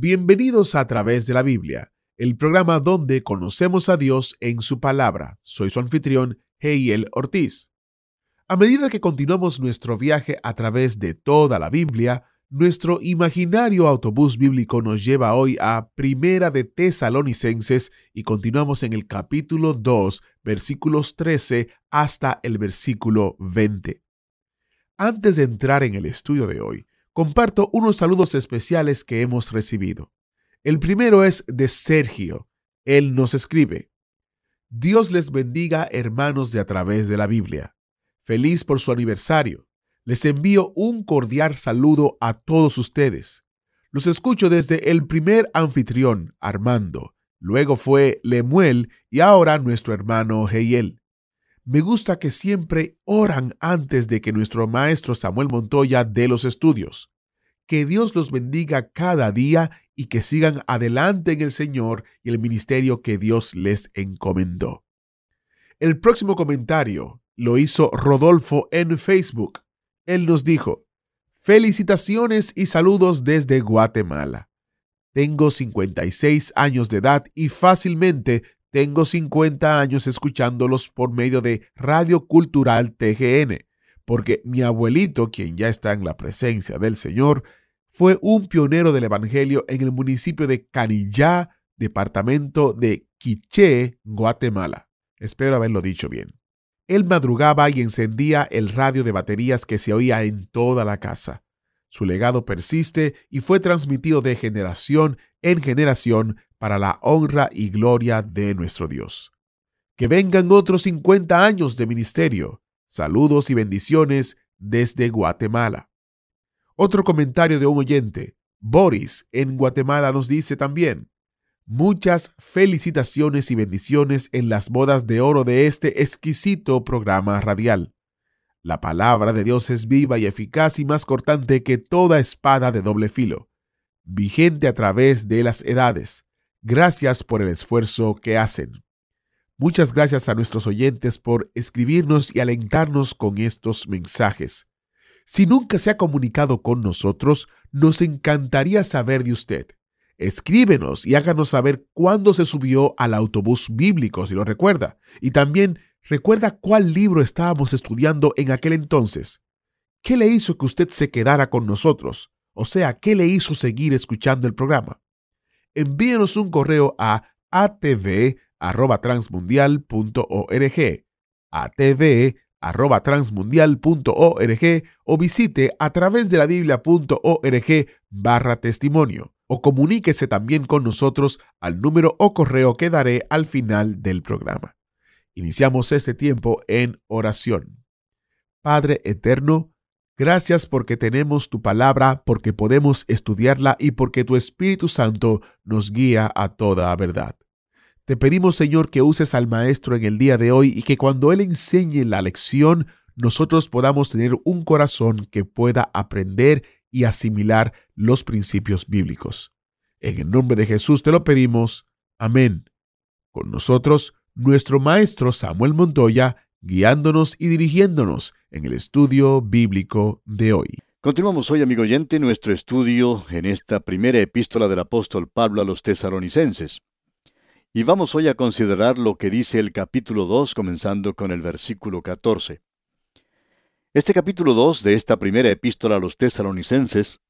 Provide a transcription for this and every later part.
Bienvenidos a través de la Biblia, el programa donde conocemos a Dios en su palabra. Soy su anfitrión, Heiel Ortiz. A medida que continuamos nuestro viaje a través de toda la Biblia, nuestro imaginario autobús bíblico nos lleva hoy a Primera de Tesalonicenses y continuamos en el capítulo 2, versículos 13 hasta el versículo 20. Antes de entrar en el estudio de hoy, comparto unos saludos especiales que hemos recibido. El primero es de Sergio. Él nos escribe, Dios les bendiga hermanos de a través de la Biblia. Feliz por su aniversario. Les envío un cordial saludo a todos ustedes. Los escucho desde el primer anfitrión, Armando, luego fue Lemuel y ahora nuestro hermano Heiel. Me gusta que siempre oran antes de que nuestro maestro Samuel Montoya dé los estudios. Que Dios los bendiga cada día y que sigan adelante en el Señor y el ministerio que Dios les encomendó. El próximo comentario lo hizo Rodolfo en Facebook él nos dijo, felicitaciones y saludos desde Guatemala. Tengo 56 años de edad y fácilmente tengo 50 años escuchándolos por medio de Radio Cultural TGN, porque mi abuelito, quien ya está en la presencia del Señor, fue un pionero del Evangelio en el municipio de Canillá, departamento de Quiché, Guatemala. Espero haberlo dicho bien. Él madrugaba y encendía el radio de baterías que se oía en toda la casa. Su legado persiste y fue transmitido de generación en generación para la honra y gloria de nuestro Dios. Que vengan otros 50 años de ministerio. Saludos y bendiciones desde Guatemala. Otro comentario de un oyente. Boris en Guatemala nos dice también, Muchas felicitaciones y bendiciones en las bodas de oro de este exquisito programa radial. La palabra de Dios es viva y eficaz y más cortante que toda espada de doble filo, vigente a través de las edades. Gracias por el esfuerzo que hacen. Muchas gracias a nuestros oyentes por escribirnos y alentarnos con estos mensajes. Si nunca se ha comunicado con nosotros, nos encantaría saber de usted. Escríbenos y háganos saber cuándo se subió al autobús bíblico, si lo recuerda. Y también recuerda cuál libro estábamos estudiando en aquel entonces. ¿Qué le hizo que usted se quedara con nosotros? O sea, ¿qué le hizo seguir escuchando el programa? Envíenos un correo a atv.transmundial.org atv.transmundial.org o visite a través de la biblia.org barra testimonio o comuníquese también con nosotros al número o correo que daré al final del programa. Iniciamos este tiempo en oración. Padre eterno, gracias porque tenemos tu palabra, porque podemos estudiarla y porque tu Espíritu Santo nos guía a toda verdad. Te pedimos, Señor, que uses al Maestro en el día de hoy y que cuando Él enseñe la lección, nosotros podamos tener un corazón que pueda aprender y asimilar los principios bíblicos. En el nombre de Jesús te lo pedimos. Amén. Con nosotros, nuestro maestro Samuel Montoya, guiándonos y dirigiéndonos en el estudio bíblico de hoy. Continuamos hoy, amigo oyente, nuestro estudio en esta primera epístola del apóstol Pablo a los tesalonicenses. Y vamos hoy a considerar lo que dice el capítulo 2, comenzando con el versículo 14. Este capítulo 2 de esta primera epístola a los tesalonicenses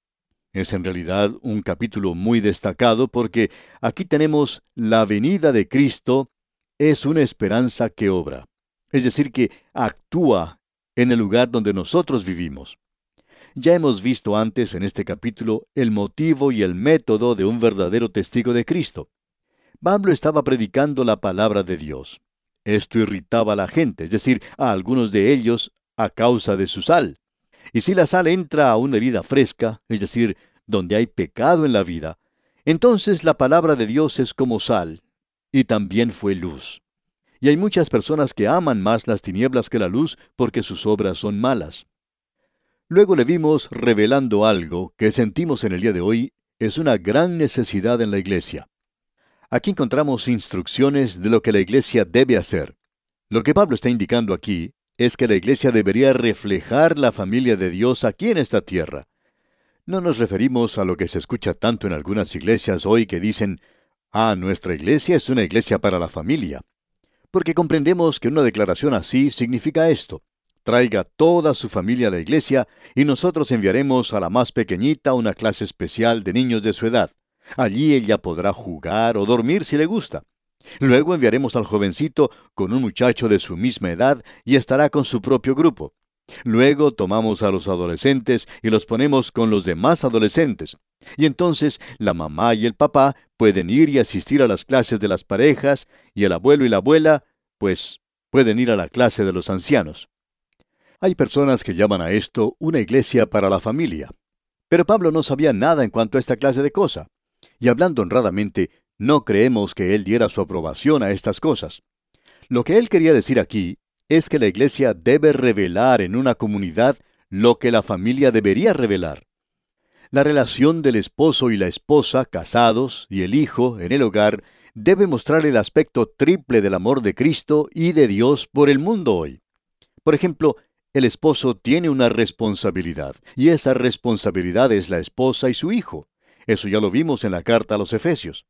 es en realidad un capítulo muy destacado porque aquí tenemos la venida de Cristo es una esperanza que obra, es decir, que actúa en el lugar donde nosotros vivimos. Ya hemos visto antes en este capítulo el motivo y el método de un verdadero testigo de Cristo. Pablo estaba predicando la palabra de Dios. Esto irritaba a la gente, es decir, a algunos de ellos a causa de su sal. Y si la sal entra a una herida fresca, es decir, donde hay pecado en la vida, entonces la palabra de Dios es como sal, y también fue luz. Y hay muchas personas que aman más las tinieblas que la luz porque sus obras son malas. Luego le vimos revelando algo que sentimos en el día de hoy es una gran necesidad en la iglesia. Aquí encontramos instrucciones de lo que la iglesia debe hacer. Lo que Pablo está indicando aquí es que la iglesia debería reflejar la familia de Dios aquí en esta tierra. No nos referimos a lo que se escucha tanto en algunas iglesias hoy que dicen, ah, nuestra iglesia es una iglesia para la familia porque comprendemos que una declaración así significa esto. Traiga toda su familia a la iglesia y nosotros enviaremos a la más pequeñita una clase especial de niños de su edad. Allí ella podrá jugar o dormir si le gusta. Luego enviaremos al jovencito con un muchacho de su misma edad y estará con su propio grupo. Luego tomamos a los adolescentes y los ponemos con los demás adolescentes. Y entonces la mamá y el papá pueden ir y asistir a las clases de las parejas y el abuelo y la abuela, pues pueden ir a la clase de los ancianos. Hay personas que llaman a esto una iglesia para la familia. Pero Pablo no sabía nada en cuanto a esta clase de cosa. Y hablando honradamente, no creemos que él diera su aprobación a estas cosas. Lo que él quería decir aquí es que la iglesia debe revelar en una comunidad lo que la familia debería revelar. La relación del esposo y la esposa casados y el hijo en el hogar debe mostrar el aspecto triple del amor de Cristo y de Dios por el mundo hoy. Por ejemplo, el esposo tiene una responsabilidad, y esa responsabilidad es la esposa y su hijo. Eso ya lo vimos en la carta a los Efesios.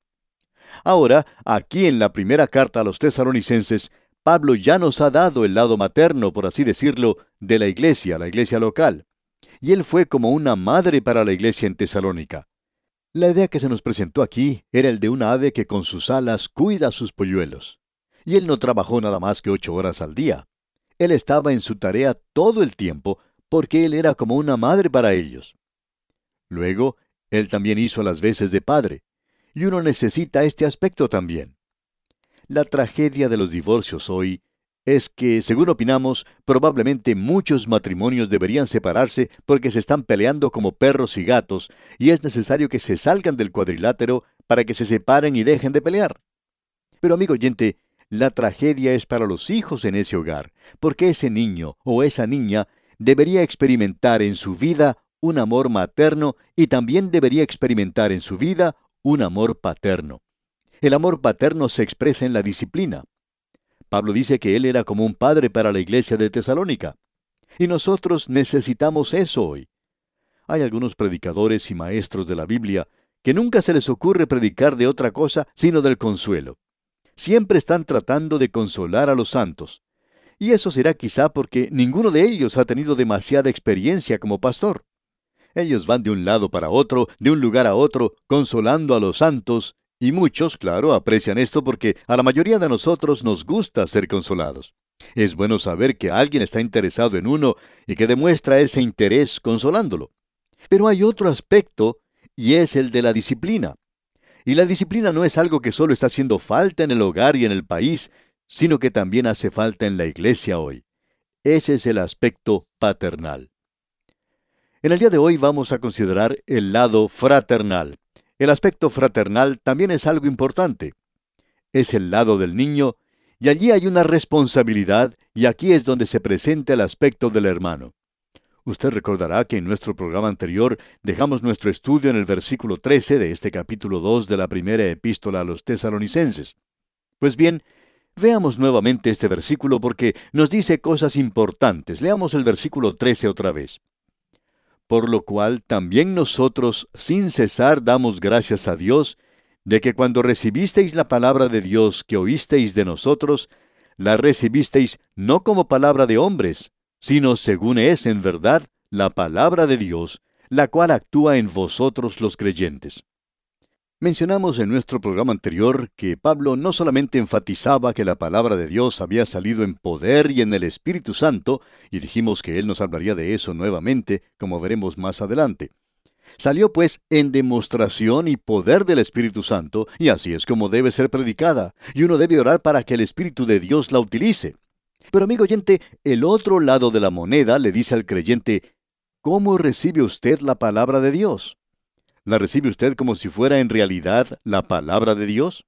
Ahora, aquí en la primera carta a los tesalonicenses, Pablo ya nos ha dado el lado materno, por así decirlo, de la iglesia, la iglesia local. Y él fue como una madre para la iglesia en Tesalónica. La idea que se nos presentó aquí era el de un ave que con sus alas cuida a sus polluelos. Y él no trabajó nada más que ocho horas al día. Él estaba en su tarea todo el tiempo porque él era como una madre para ellos. Luego, él también hizo las veces de padre. Y uno necesita este aspecto también. La tragedia de los divorcios hoy es que, según opinamos, probablemente muchos matrimonios deberían separarse porque se están peleando como perros y gatos, y es necesario que se salgan del cuadrilátero para que se separen y dejen de pelear. Pero amigo oyente, la tragedia es para los hijos en ese hogar, porque ese niño o esa niña debería experimentar en su vida un amor materno y también debería experimentar en su vida un amor paterno. El amor paterno se expresa en la disciplina. Pablo dice que él era como un padre para la iglesia de Tesalónica. Y nosotros necesitamos eso hoy. Hay algunos predicadores y maestros de la Biblia que nunca se les ocurre predicar de otra cosa sino del consuelo. Siempre están tratando de consolar a los santos. Y eso será quizá porque ninguno de ellos ha tenido demasiada experiencia como pastor. Ellos van de un lado para otro, de un lugar a otro, consolando a los santos y muchos, claro, aprecian esto porque a la mayoría de nosotros nos gusta ser consolados. Es bueno saber que alguien está interesado en uno y que demuestra ese interés consolándolo. Pero hay otro aspecto y es el de la disciplina. Y la disciplina no es algo que solo está haciendo falta en el hogar y en el país, sino que también hace falta en la iglesia hoy. Ese es el aspecto paternal. En el día de hoy vamos a considerar el lado fraternal. El aspecto fraternal también es algo importante. Es el lado del niño, y allí hay una responsabilidad, y aquí es donde se presenta el aspecto del hermano. Usted recordará que en nuestro programa anterior dejamos nuestro estudio en el versículo 13 de este capítulo 2 de la primera epístola a los tesalonicenses. Pues bien, veamos nuevamente este versículo porque nos dice cosas importantes. Leamos el versículo 13 otra vez por lo cual también nosotros sin cesar damos gracias a Dios de que cuando recibisteis la palabra de Dios que oísteis de nosotros, la recibisteis no como palabra de hombres, sino según es en verdad la palabra de Dios, la cual actúa en vosotros los creyentes. Mencionamos en nuestro programa anterior que Pablo no solamente enfatizaba que la palabra de Dios había salido en poder y en el Espíritu Santo, y dijimos que él nos hablaría de eso nuevamente, como veremos más adelante. Salió pues en demostración y poder del Espíritu Santo, y así es como debe ser predicada, y uno debe orar para que el Espíritu de Dios la utilice. Pero amigo oyente, el otro lado de la moneda le dice al creyente, ¿cómo recibe usted la palabra de Dios? ¿La recibe usted como si fuera en realidad la palabra de Dios?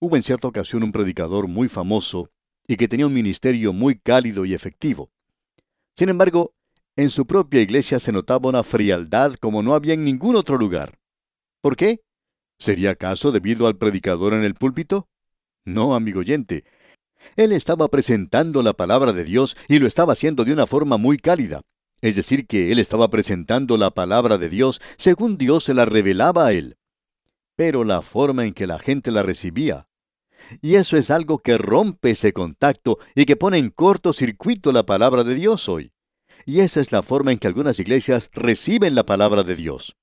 Hubo en cierta ocasión un predicador muy famoso y que tenía un ministerio muy cálido y efectivo. Sin embargo, en su propia iglesia se notaba una frialdad como no había en ningún otro lugar. ¿Por qué? ¿Sería acaso debido al predicador en el púlpito? No, amigo oyente. Él estaba presentando la palabra de Dios y lo estaba haciendo de una forma muy cálida. Es decir, que él estaba presentando la palabra de Dios según Dios se la revelaba a él. Pero la forma en que la gente la recibía. Y eso es algo que rompe ese contacto y que pone en cortocircuito la palabra de Dios hoy. Y esa es la forma en que algunas iglesias reciben la palabra de Dios.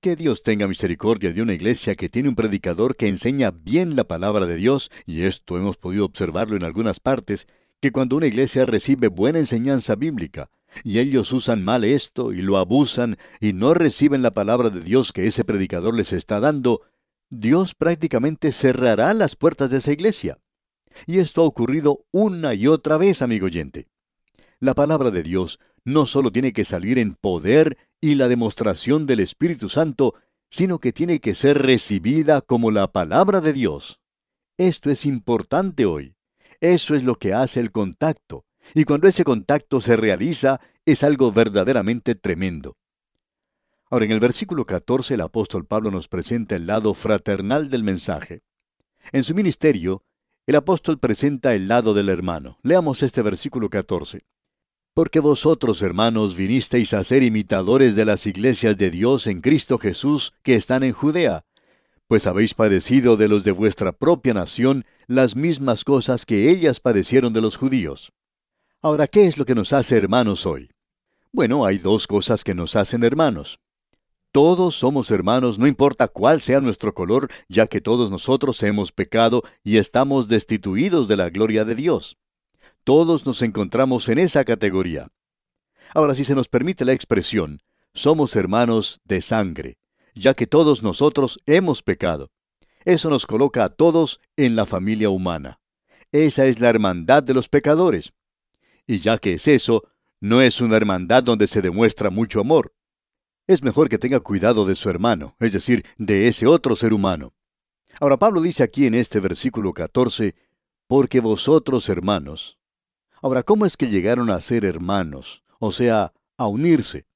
Que Dios tenga misericordia de una iglesia que tiene un predicador que enseña bien la palabra de Dios, y esto hemos podido observarlo en algunas partes, que cuando una iglesia recibe buena enseñanza bíblica, y ellos usan mal esto y lo abusan y no reciben la palabra de Dios que ese predicador les está dando, Dios prácticamente cerrará las puertas de esa iglesia. Y esto ha ocurrido una y otra vez, amigo oyente. La palabra de Dios no solo tiene que salir en poder y la demostración del Espíritu Santo, sino que tiene que ser recibida como la palabra de Dios. Esto es importante hoy. Eso es lo que hace el contacto. Y cuando ese contacto se realiza, es algo verdaderamente tremendo. Ahora, en el versículo 14 el apóstol Pablo nos presenta el lado fraternal del mensaje. En su ministerio, el apóstol presenta el lado del hermano. Leamos este versículo 14. Porque vosotros, hermanos, vinisteis a ser imitadores de las iglesias de Dios en Cristo Jesús que están en Judea, pues habéis padecido de los de vuestra propia nación las mismas cosas que ellas padecieron de los judíos. Ahora, ¿qué es lo que nos hace hermanos hoy? Bueno, hay dos cosas que nos hacen hermanos. Todos somos hermanos, no importa cuál sea nuestro color, ya que todos nosotros hemos pecado y estamos destituidos de la gloria de Dios. Todos nos encontramos en esa categoría. Ahora, si se nos permite la expresión, somos hermanos de sangre, ya que todos nosotros hemos pecado. Eso nos coloca a todos en la familia humana. Esa es la hermandad de los pecadores. Y ya que es eso, no es una hermandad donde se demuestra mucho amor es mejor que tenga cuidado de su hermano, es decir, de ese otro ser humano. Ahora Pablo dice aquí en este versículo 14, porque vosotros hermanos. Ahora, ¿cómo es que llegaron a ser hermanos? O sea, a unirse.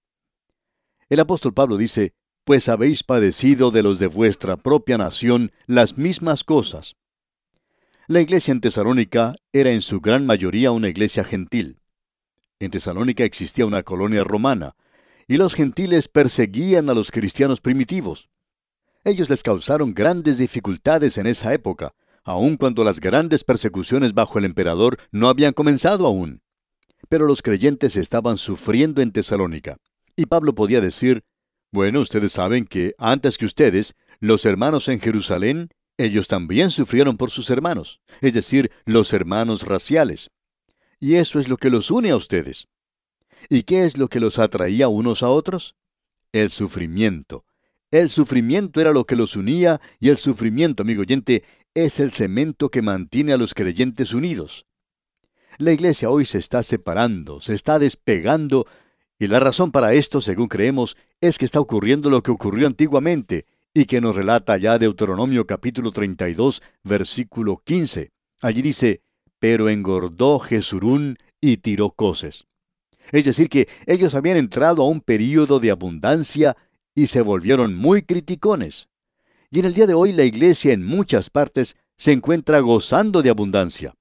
El apóstol Pablo dice, pues habéis padecido de los de vuestra propia nación las mismas cosas. La iglesia en Tesalónica era en su gran mayoría una iglesia gentil. En Tesalónica existía una colonia romana, y los gentiles perseguían a los cristianos primitivos. Ellos les causaron grandes dificultades en esa época, aun cuando las grandes persecuciones bajo el emperador no habían comenzado aún. Pero los creyentes estaban sufriendo en Tesalónica. Y Pablo podía decir, bueno, ustedes saben que antes que ustedes, los hermanos en Jerusalén, ellos también sufrieron por sus hermanos, es decir, los hermanos raciales. Y eso es lo que los une a ustedes. ¿Y qué es lo que los atraía unos a otros? El sufrimiento. El sufrimiento era lo que los unía y el sufrimiento, amigo oyente, es el cemento que mantiene a los creyentes unidos. La iglesia hoy se está separando, se está despegando, y la razón para esto, según creemos, es que está ocurriendo lo que ocurrió antiguamente, y que nos relata ya Deuteronomio capítulo 32, versículo 15. Allí dice, pero engordó Jesurún y tiró coces. Es decir, que ellos habían entrado a un período de abundancia y se volvieron muy criticones. Y en el día de hoy la iglesia en muchas partes se encuentra gozando de abundancia.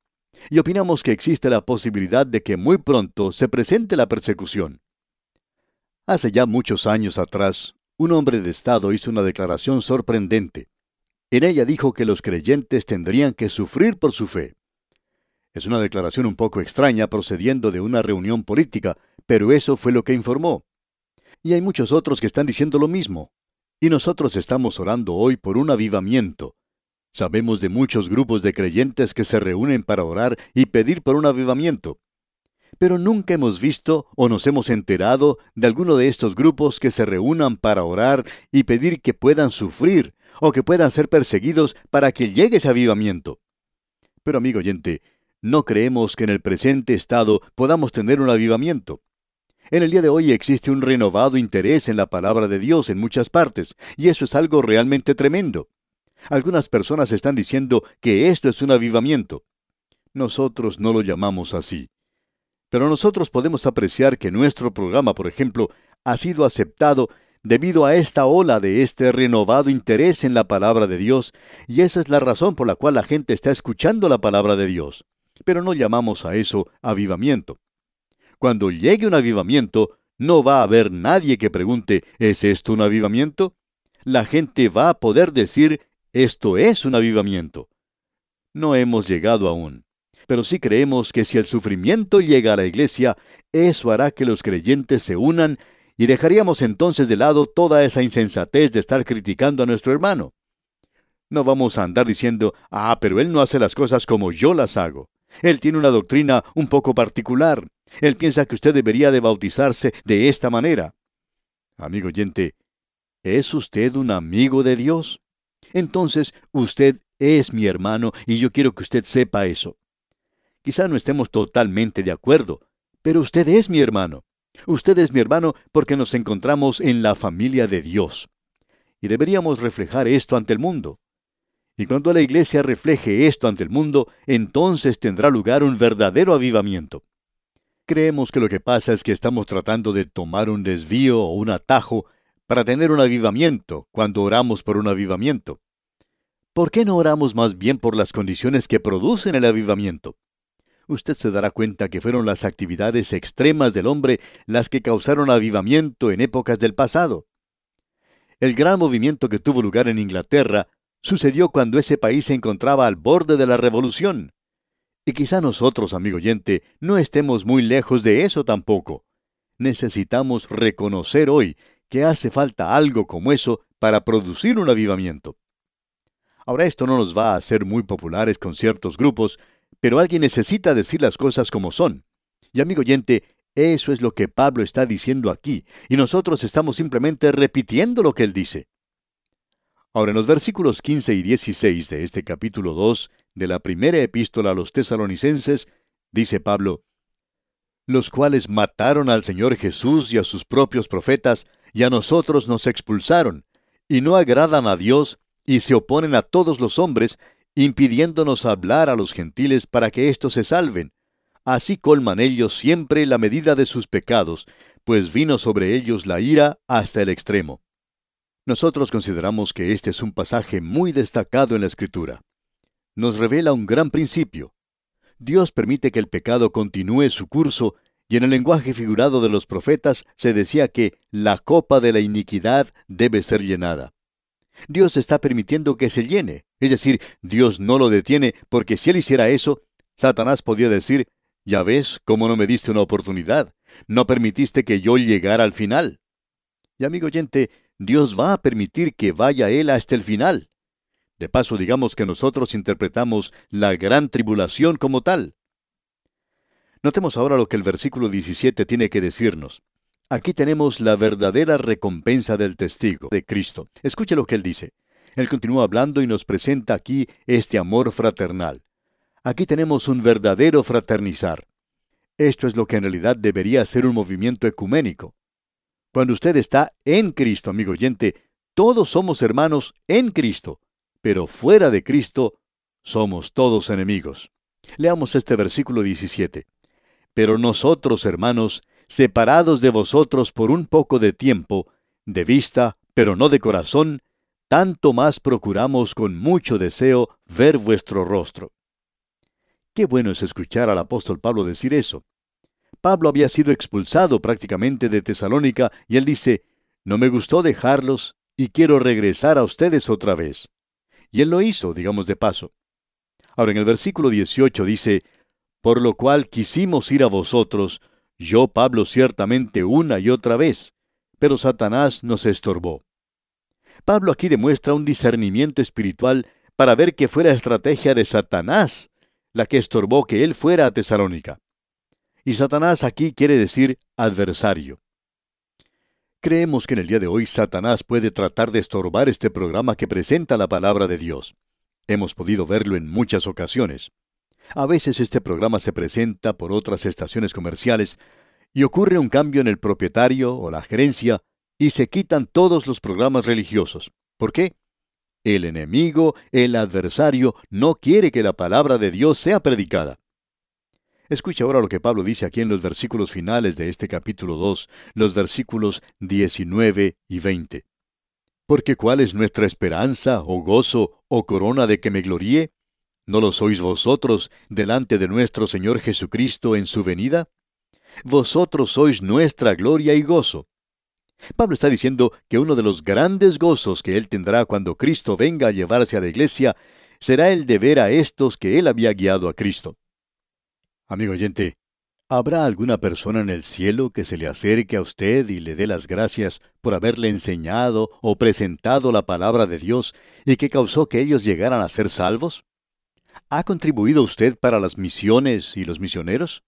Y opinamos que existe la posibilidad de que muy pronto se presente la persecución. Hace ya muchos años atrás, un hombre de Estado hizo una declaración sorprendente. En ella dijo que los creyentes tendrían que sufrir por su fe. Es una declaración un poco extraña procediendo de una reunión política, pero eso fue lo que informó. Y hay muchos otros que están diciendo lo mismo. Y nosotros estamos orando hoy por un avivamiento. Sabemos de muchos grupos de creyentes que se reúnen para orar y pedir por un avivamiento. Pero nunca hemos visto o nos hemos enterado de alguno de estos grupos que se reúnan para orar y pedir que puedan sufrir o que puedan ser perseguidos para que llegue ese avivamiento. Pero amigo oyente, no creemos que en el presente estado podamos tener un avivamiento. En el día de hoy existe un renovado interés en la palabra de Dios en muchas partes, y eso es algo realmente tremendo. Algunas personas están diciendo que esto es un avivamiento. Nosotros no lo llamamos así. Pero nosotros podemos apreciar que nuestro programa, por ejemplo, ha sido aceptado debido a esta ola de este renovado interés en la palabra de Dios, y esa es la razón por la cual la gente está escuchando la palabra de Dios. Pero no llamamos a eso avivamiento. Cuando llegue un avivamiento, no va a haber nadie que pregunte, ¿es esto un avivamiento? La gente va a poder decir, esto es un avivamiento. No hemos llegado aún. Pero sí creemos que si el sufrimiento llega a la iglesia, eso hará que los creyentes se unan y dejaríamos entonces de lado toda esa insensatez de estar criticando a nuestro hermano. No vamos a andar diciendo, ah, pero él no hace las cosas como yo las hago. Él tiene una doctrina un poco particular. Él piensa que usted debería de bautizarse de esta manera. Amigo oyente, ¿es usted un amigo de Dios? Entonces usted es mi hermano y yo quiero que usted sepa eso. Quizá no estemos totalmente de acuerdo, pero usted es mi hermano. Usted es mi hermano porque nos encontramos en la familia de Dios. Y deberíamos reflejar esto ante el mundo. Y cuando la iglesia refleje esto ante el mundo, entonces tendrá lugar un verdadero avivamiento. Creemos que lo que pasa es que estamos tratando de tomar un desvío o un atajo para tener un avivamiento cuando oramos por un avivamiento. ¿Por qué no oramos más bien por las condiciones que producen el avivamiento? Usted se dará cuenta que fueron las actividades extremas del hombre las que causaron avivamiento en épocas del pasado. El gran movimiento que tuvo lugar en Inglaterra sucedió cuando ese país se encontraba al borde de la revolución. Y quizá nosotros, amigo oyente, no estemos muy lejos de eso tampoco. Necesitamos reconocer hoy que hace falta algo como eso para producir un avivamiento. Ahora esto no nos va a hacer muy populares con ciertos grupos, pero alguien necesita decir las cosas como son. Y amigo oyente, eso es lo que Pablo está diciendo aquí, y nosotros estamos simplemente repitiendo lo que él dice. Ahora, en los versículos 15 y 16 de este capítulo 2 de la primera epístola a los tesalonicenses, dice Pablo, los cuales mataron al Señor Jesús y a sus propios profetas, y a nosotros nos expulsaron, y no agradan a Dios, y se oponen a todos los hombres, impidiéndonos hablar a los gentiles para que éstos se salven. Así colman ellos siempre la medida de sus pecados, pues vino sobre ellos la ira hasta el extremo. Nosotros consideramos que este es un pasaje muy destacado en la Escritura. Nos revela un gran principio. Dios permite que el pecado continúe su curso, y en el lenguaje figurado de los profetas se decía que la copa de la iniquidad debe ser llenada. Dios está permitiendo que se llene. Es decir, Dios no lo detiene porque si él hiciera eso, Satanás podía decir, ya ves cómo no me diste una oportunidad, no permitiste que yo llegara al final. Y amigo oyente, Dios va a permitir que vaya él hasta el final. De paso, digamos que nosotros interpretamos la gran tribulación como tal. Notemos ahora lo que el versículo 17 tiene que decirnos. Aquí tenemos la verdadera recompensa del testigo de Cristo. Escuche lo que él dice. Él continúa hablando y nos presenta aquí este amor fraternal. Aquí tenemos un verdadero fraternizar. Esto es lo que en realidad debería ser un movimiento ecuménico. Cuando usted está en Cristo, amigo oyente, todos somos hermanos en Cristo, pero fuera de Cristo somos todos enemigos. Leamos este versículo 17. Pero nosotros, hermanos, separados de vosotros por un poco de tiempo, de vista, pero no de corazón, tanto más procuramos con mucho deseo ver vuestro rostro. Qué bueno es escuchar al apóstol Pablo decir eso. Pablo había sido expulsado prácticamente de Tesalónica y él dice, no me gustó dejarlos y quiero regresar a ustedes otra vez. Y él lo hizo, digamos de paso. Ahora en el versículo 18 dice, por lo cual quisimos ir a vosotros, yo, Pablo, ciertamente una y otra vez, pero Satanás nos estorbó. Pablo aquí demuestra un discernimiento espiritual para ver que fue la estrategia de Satanás la que estorbó que él fuera a Tesalónica. Y Satanás aquí quiere decir adversario. Creemos que en el día de hoy Satanás puede tratar de estorbar este programa que presenta la palabra de Dios. Hemos podido verlo en muchas ocasiones. A veces este programa se presenta por otras estaciones comerciales y ocurre un cambio en el propietario o la gerencia y se quitan todos los programas religiosos. ¿Por qué? El enemigo, el adversario, no quiere que la palabra de Dios sea predicada. Escucha ahora lo que Pablo dice aquí en los versículos finales de este capítulo 2, los versículos 19 y 20. Porque cuál es nuestra esperanza, o gozo, o corona de que me gloríe? ¿No lo sois vosotros delante de nuestro Señor Jesucristo en su venida? Vosotros sois nuestra gloria y gozo. Pablo está diciendo que uno de los grandes gozos que él tendrá cuando Cristo venga a llevarse a la iglesia será el de ver a estos que él había guiado a Cristo. Amigo oyente, ¿habrá alguna persona en el cielo que se le acerque a usted y le dé las gracias por haberle enseñado o presentado la palabra de Dios y que causó que ellos llegaran a ser salvos? ¿Ha contribuido usted para las misiones y los misioneros?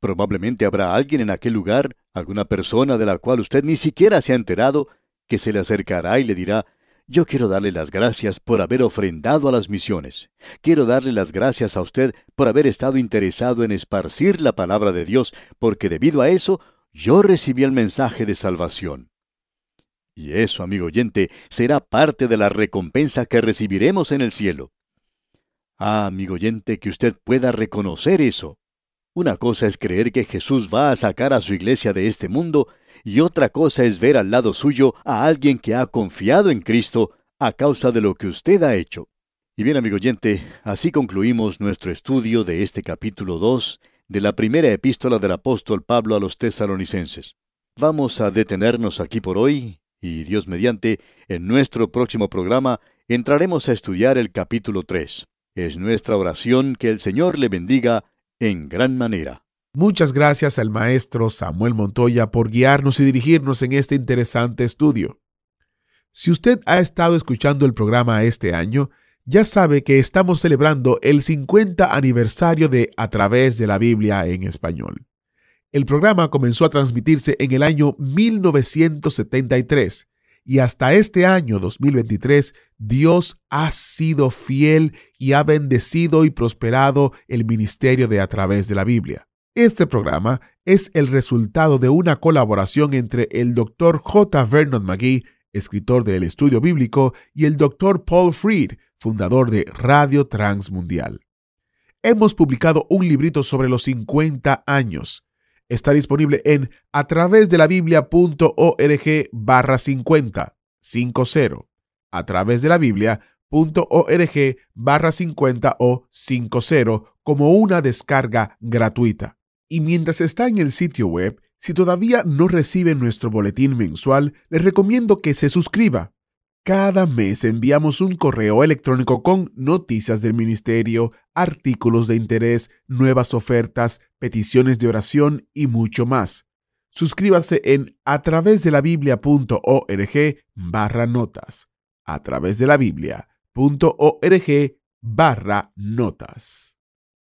Probablemente habrá alguien en aquel lugar, alguna persona de la cual usted ni siquiera se ha enterado, que se le acercará y le dirá, yo quiero darle las gracias por haber ofrendado a las misiones. Quiero darle las gracias a usted por haber estado interesado en esparcir la palabra de Dios, porque debido a eso yo recibí el mensaje de salvación. Y eso, amigo oyente, será parte de la recompensa que recibiremos en el cielo. Ah, amigo oyente, que usted pueda reconocer eso. Una cosa es creer que Jesús va a sacar a su iglesia de este mundo y otra cosa es ver al lado suyo a alguien que ha confiado en Cristo a causa de lo que usted ha hecho. Y bien, amigo oyente, así concluimos nuestro estudio de este capítulo 2 de la primera epístola del apóstol Pablo a los tesalonicenses. Vamos a detenernos aquí por hoy y Dios mediante, en nuestro próximo programa entraremos a estudiar el capítulo 3. Es nuestra oración que el Señor le bendiga en gran manera. Muchas gracias al maestro Samuel Montoya por guiarnos y dirigirnos en este interesante estudio. Si usted ha estado escuchando el programa este año, ya sabe que estamos celebrando el 50 aniversario de A través de la Biblia en español. El programa comenzó a transmitirse en el año 1973 y hasta este año 2023 Dios ha sido fiel y ha bendecido y prosperado el ministerio de a través de la Biblia. Este programa es el resultado de una colaboración entre el Dr. J. Vernon McGee, escritor del Estudio Bíblico, y el Dr. Paul Freed, fundador de Radio Transmundial. Hemos publicado un librito sobre los 50 años está disponible en a través de la biblia.org barra 50, 50, a través de la biblia.org barra 50 o 50 como una descarga gratuita. Y mientras está en el sitio web, si todavía no recibe nuestro boletín mensual, les recomiendo que se suscriba cada mes enviamos un correo electrónico con noticias del ministerio, artículos de interés, nuevas ofertas, peticiones de oración y mucho más. Suscríbase en a través de la biblia.org barra notas. A través de la biblia.org barra notas.